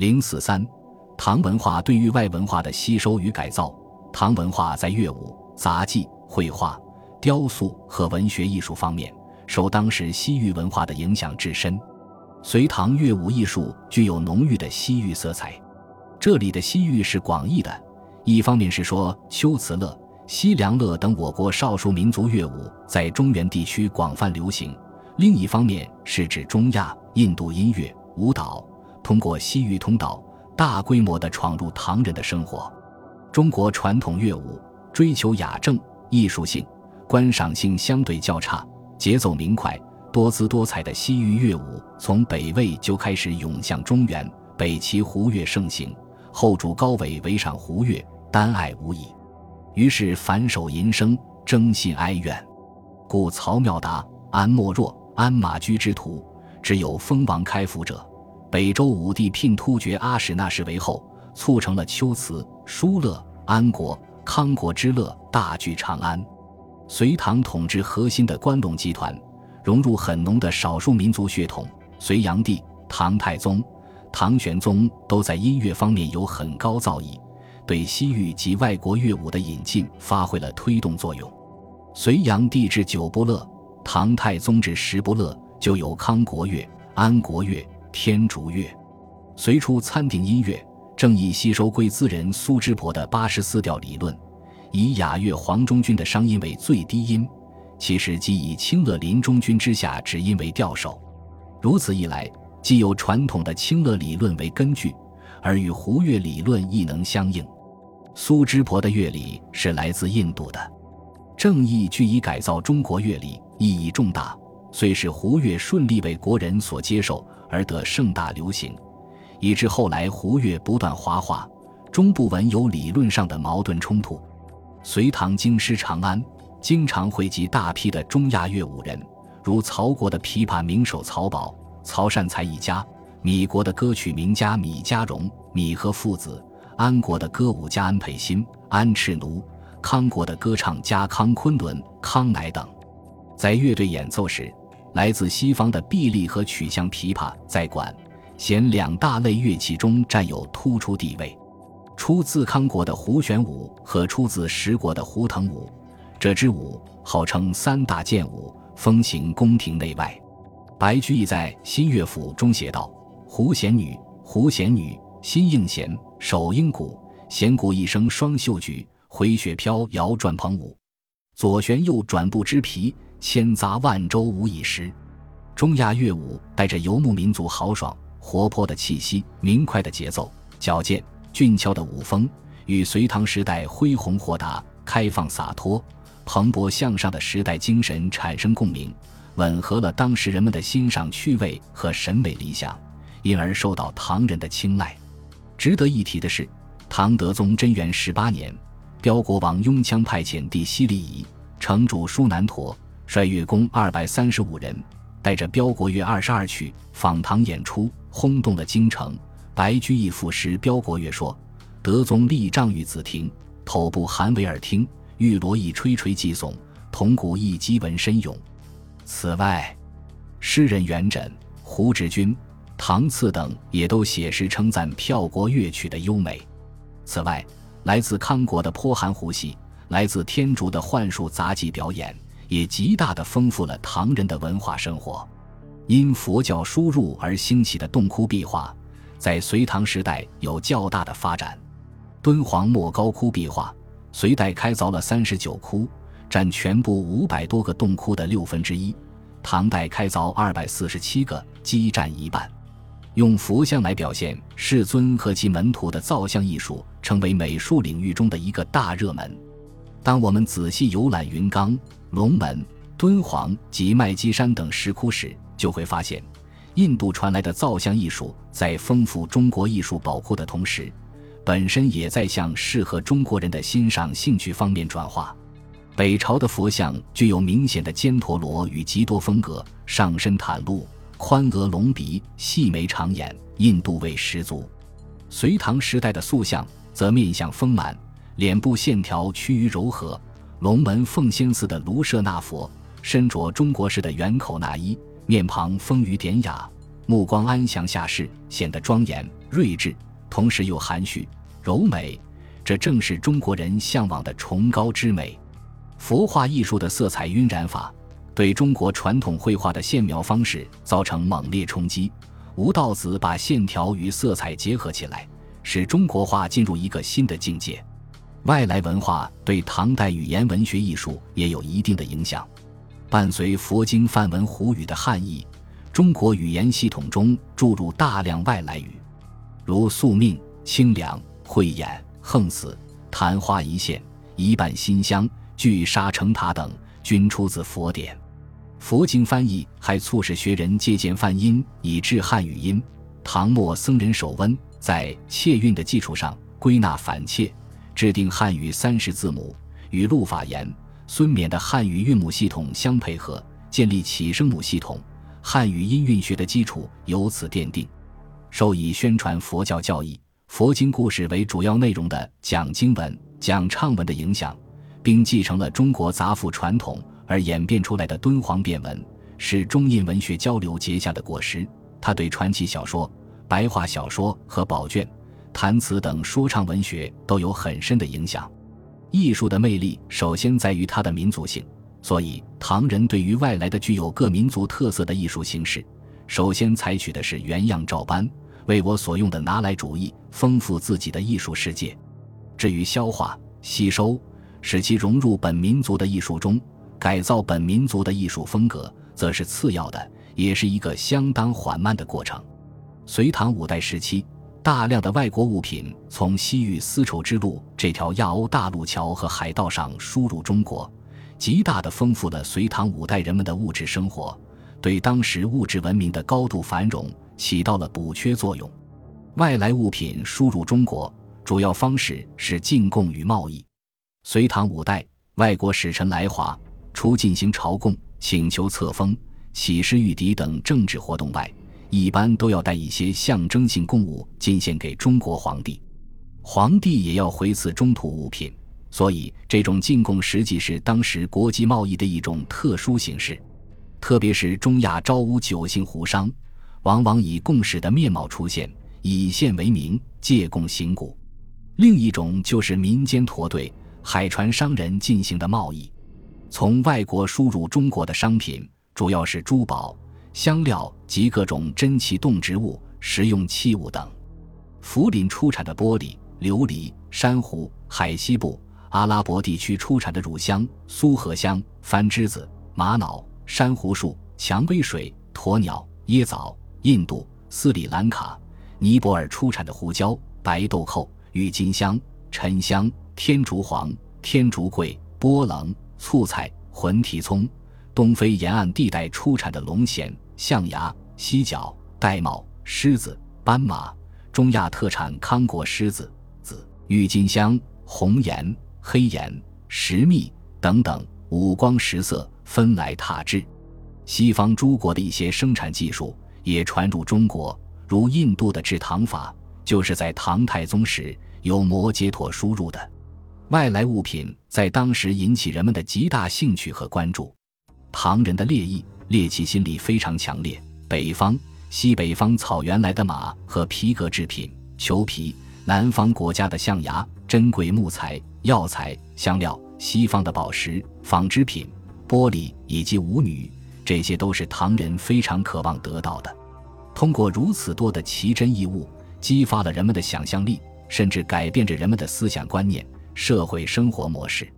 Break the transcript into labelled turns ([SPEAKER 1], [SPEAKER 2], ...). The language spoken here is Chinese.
[SPEAKER 1] 零四三，唐文化对于外文化的吸收与改造。唐文化在乐舞、杂技、绘画、雕塑和文学艺术方面，受当时西域文化的影响至深。隋唐乐舞艺术具有浓郁的西域色彩。这里的西域是广义的，一方面是说秋瓷乐、西凉乐等我国少数民族乐舞在中原地区广泛流行；另一方面是指中亚、印度音乐、舞蹈。通过西域通道，大规模地闯入唐人的生活。中国传统乐舞追求雅正、艺术性，观赏性相对较差，节奏明快、多姿多彩的西域乐舞，从北魏就开始涌向中原。北齐胡乐盛行，后主高纬围赏胡乐，单爱无已，于是反手吟声，征信哀怨。故曹妙达、安莫若、安马居之徒，只有封王开府者。北周武帝聘突厥阿史那氏为后，促成了秋瓷、疏勒、安国、康国之乐大聚长安。隋唐统治核心的关陇集团，融入很浓的少数民族血统。隋炀帝、唐太宗、唐玄宗都在音乐方面有很高造诣，对西域及外国乐舞的引进发挥了推动作用。隋炀帝制九不乐，唐太宗制十不乐，就有康国乐、安国乐。天竺乐，随初参定音乐，正以吸收贵兹人苏之婆的八十四调理论，以雅乐黄中军的商音为最低音，其实即以清乐林中军之下指音为调首。如此一来，既有传统的清乐理论为根据，而与胡乐理论亦能相应。苏之婆的乐理是来自印度的，正义据以改造中国乐理，意义重大，虽使胡乐顺利为国人所接受。而得盛大流行，以致后来胡乐不断华化，终不闻有理论上的矛盾冲突。隋唐京师长安，经常汇集大批的中亚乐舞人，如曹国的琵琶名手曹宝、曹善才一家；米国的歌曲名家米家荣、米和父子；安国的歌舞家安培新、安赤奴；康国的歌唱家康昆仑、康乃等。在乐队演奏时。来自西方的臂力和曲项琵琶在管弦两大类乐器中占有突出地位。出自康国的胡旋舞和出自石国的胡腾舞，这支舞号称三大剑舞，风行宫廷内外。白居易在《新乐府》中写道：“胡弦女，胡弦女，心应弦，手应鼓，弦鼓一声双袖举，回雪飘摇转蓬舞，左旋右转不知疲。”千杂万州无一失。中亚乐舞带着游牧民族豪爽、活泼的气息、明快的节奏、矫健、俊俏的舞风，与隋唐时代恢宏豁达、开放洒脱、蓬勃向上的时代精神产生共鸣，吻合了当时人们的欣赏趣味和审美理想，因而受到唐人的青睐。值得一提的是，唐德宗贞元十八年，彪国王拥羌派遣弟西利夷城主舒南陀。率乐工二百三十五人，带着标国乐二十二曲访唐演出，轰动了京城。白居易赋诗标国乐说：“德宗立帐御紫庭，头部含维尔听，玉罗一吹吹即耸，铜鼓一击闻深勇。”此外，诗人元稹、胡志君、唐赐等也都写诗称赞票国乐曲的优美。此外，来自康国的颇含胡戏，来自天竺的幻术杂技表演。也极大地丰富了唐人的文化生活。因佛教输入而兴起的洞窟壁画，在隋唐时代有较大的发展。敦煌莫高窟壁画，隋代开凿了三十九窟，占全部五百多个洞窟的六分之一；唐代开凿二百四十七个，基占一半。用佛像来表现世尊和其门徒的造像艺术，成为美术领域中的一个大热门。当我们仔细游览云冈。龙门、敦煌及麦积山等石窟时，就会发现，印度传来的造像艺术在丰富中国艺术宝库的同时，本身也在向适合中国人的欣赏兴趣方面转化。北朝的佛像具有明显的犍陀罗与吉多风格，上身袒露，宽额隆鼻，细眉长眼，印度味十足。隋唐时代的塑像则面相丰满，脸部线条趋于柔和。龙门奉仙寺的卢舍那佛身着中国式的圆口纳衣，面庞丰腴典雅；目光安详下视，显得庄严睿智，同时又含蓄柔美。这正是中国人向往的崇高之美。佛画艺术的色彩晕染法，对中国传统绘画的线描方式造成猛烈冲击。吴道子把线条与色彩结合起来，使中国画进入一个新的境界。外来文化对唐代语言文学艺术也有一定的影响。伴随佛经梵文胡语的汉译，中国语言系统中注入大量外来语，如宿命、清凉、慧眼、横死、昙花一现、一半馨香、聚沙成塔等，均出自佛典。佛经翻译还促使学人借鉴梵音以制汉语音。唐末僧人守温在切韵的基础上归纳反切，制定汉语三十字母，与陆法言。孙冕的汉语韵母系统相配合，建立起声母系统，汉语音韵学的基础由此奠定。受以宣传佛教教义、佛经故事为主要内容的讲经文、讲唱文的影响，并继承了中国杂赋传统而演变出来的敦煌变文，是中印文学交流结下的果实。他对传奇小说、白话小说和宝卷、弹词等说唱文学都有很深的影响。艺术的魅力首先在于它的民族性，所以唐人对于外来的具有各民族特色的艺术形式，首先采取的是原样照搬、为我所用的拿来主义，丰富自己的艺术世界。至于消化、吸收，使其融入本民族的艺术中，改造本民族的艺术风格，则是次要的，也是一个相当缓慢的过程。隋唐五代时期。大量的外国物品从西域丝绸之路这条亚欧大陆桥和海道上输入中国，极大的丰富了隋唐五代人们的物质生活，对当时物质文明的高度繁荣起到了补缺作用。外来物品输入中国，主要方式是进贡与贸易。隋唐五代，外国使臣来华，除进行朝贡、请求册封、起事御敌等政治活动外，一般都要带一些象征性贡物进献给中国皇帝，皇帝也要回赐中土物品，所以这种进贡实际是当时国际贸易的一种特殊形式。特别是中亚招乌九姓胡商，往往以贡使的面貌出现，以献为名，借贡行古。另一种就是民间驼队、海船商人进行的贸易，从外国输入中国的商品主要是珠宝。香料及各种珍奇动植物、食用器物等。福林出产的玻璃、琉璃、珊瑚；海西部、阿拉伯地区出产的乳香、苏合香、番栀子、玛瑙、珊瑚树、蔷薇水、鸵鸟、椰枣；印度、斯里兰卡、尼泊尔出产的胡椒、白豆蔻、郁金香、沉香、天竺黄、天竺桂、波棱、醋菜、魂蹄葱。东非沿岸地带出产的龙涎、象牙、犀角、玳瑁、狮子、斑马；中亚特产康国狮子、紫郁金香、红岩、黑岩、石蜜等等，五光十色，分来塔制。西方诸国的一些生产技术也传入中国，如印度的制糖法，就是在唐太宗时由摩羯陀输入的。外来物品在当时引起人们的极大兴趣和关注。唐人的猎意、猎奇心理非常强烈。北方、西北方草原来的马和皮革制品、裘皮；南方国家的象牙、珍贵木材、药材、香料；西方的宝石、纺织品、玻璃以及舞女，这些都是唐人非常渴望得到的。通过如此多的奇珍异物，激发了人们的想象力，甚至改变着人们的思想观念、社会生活模式。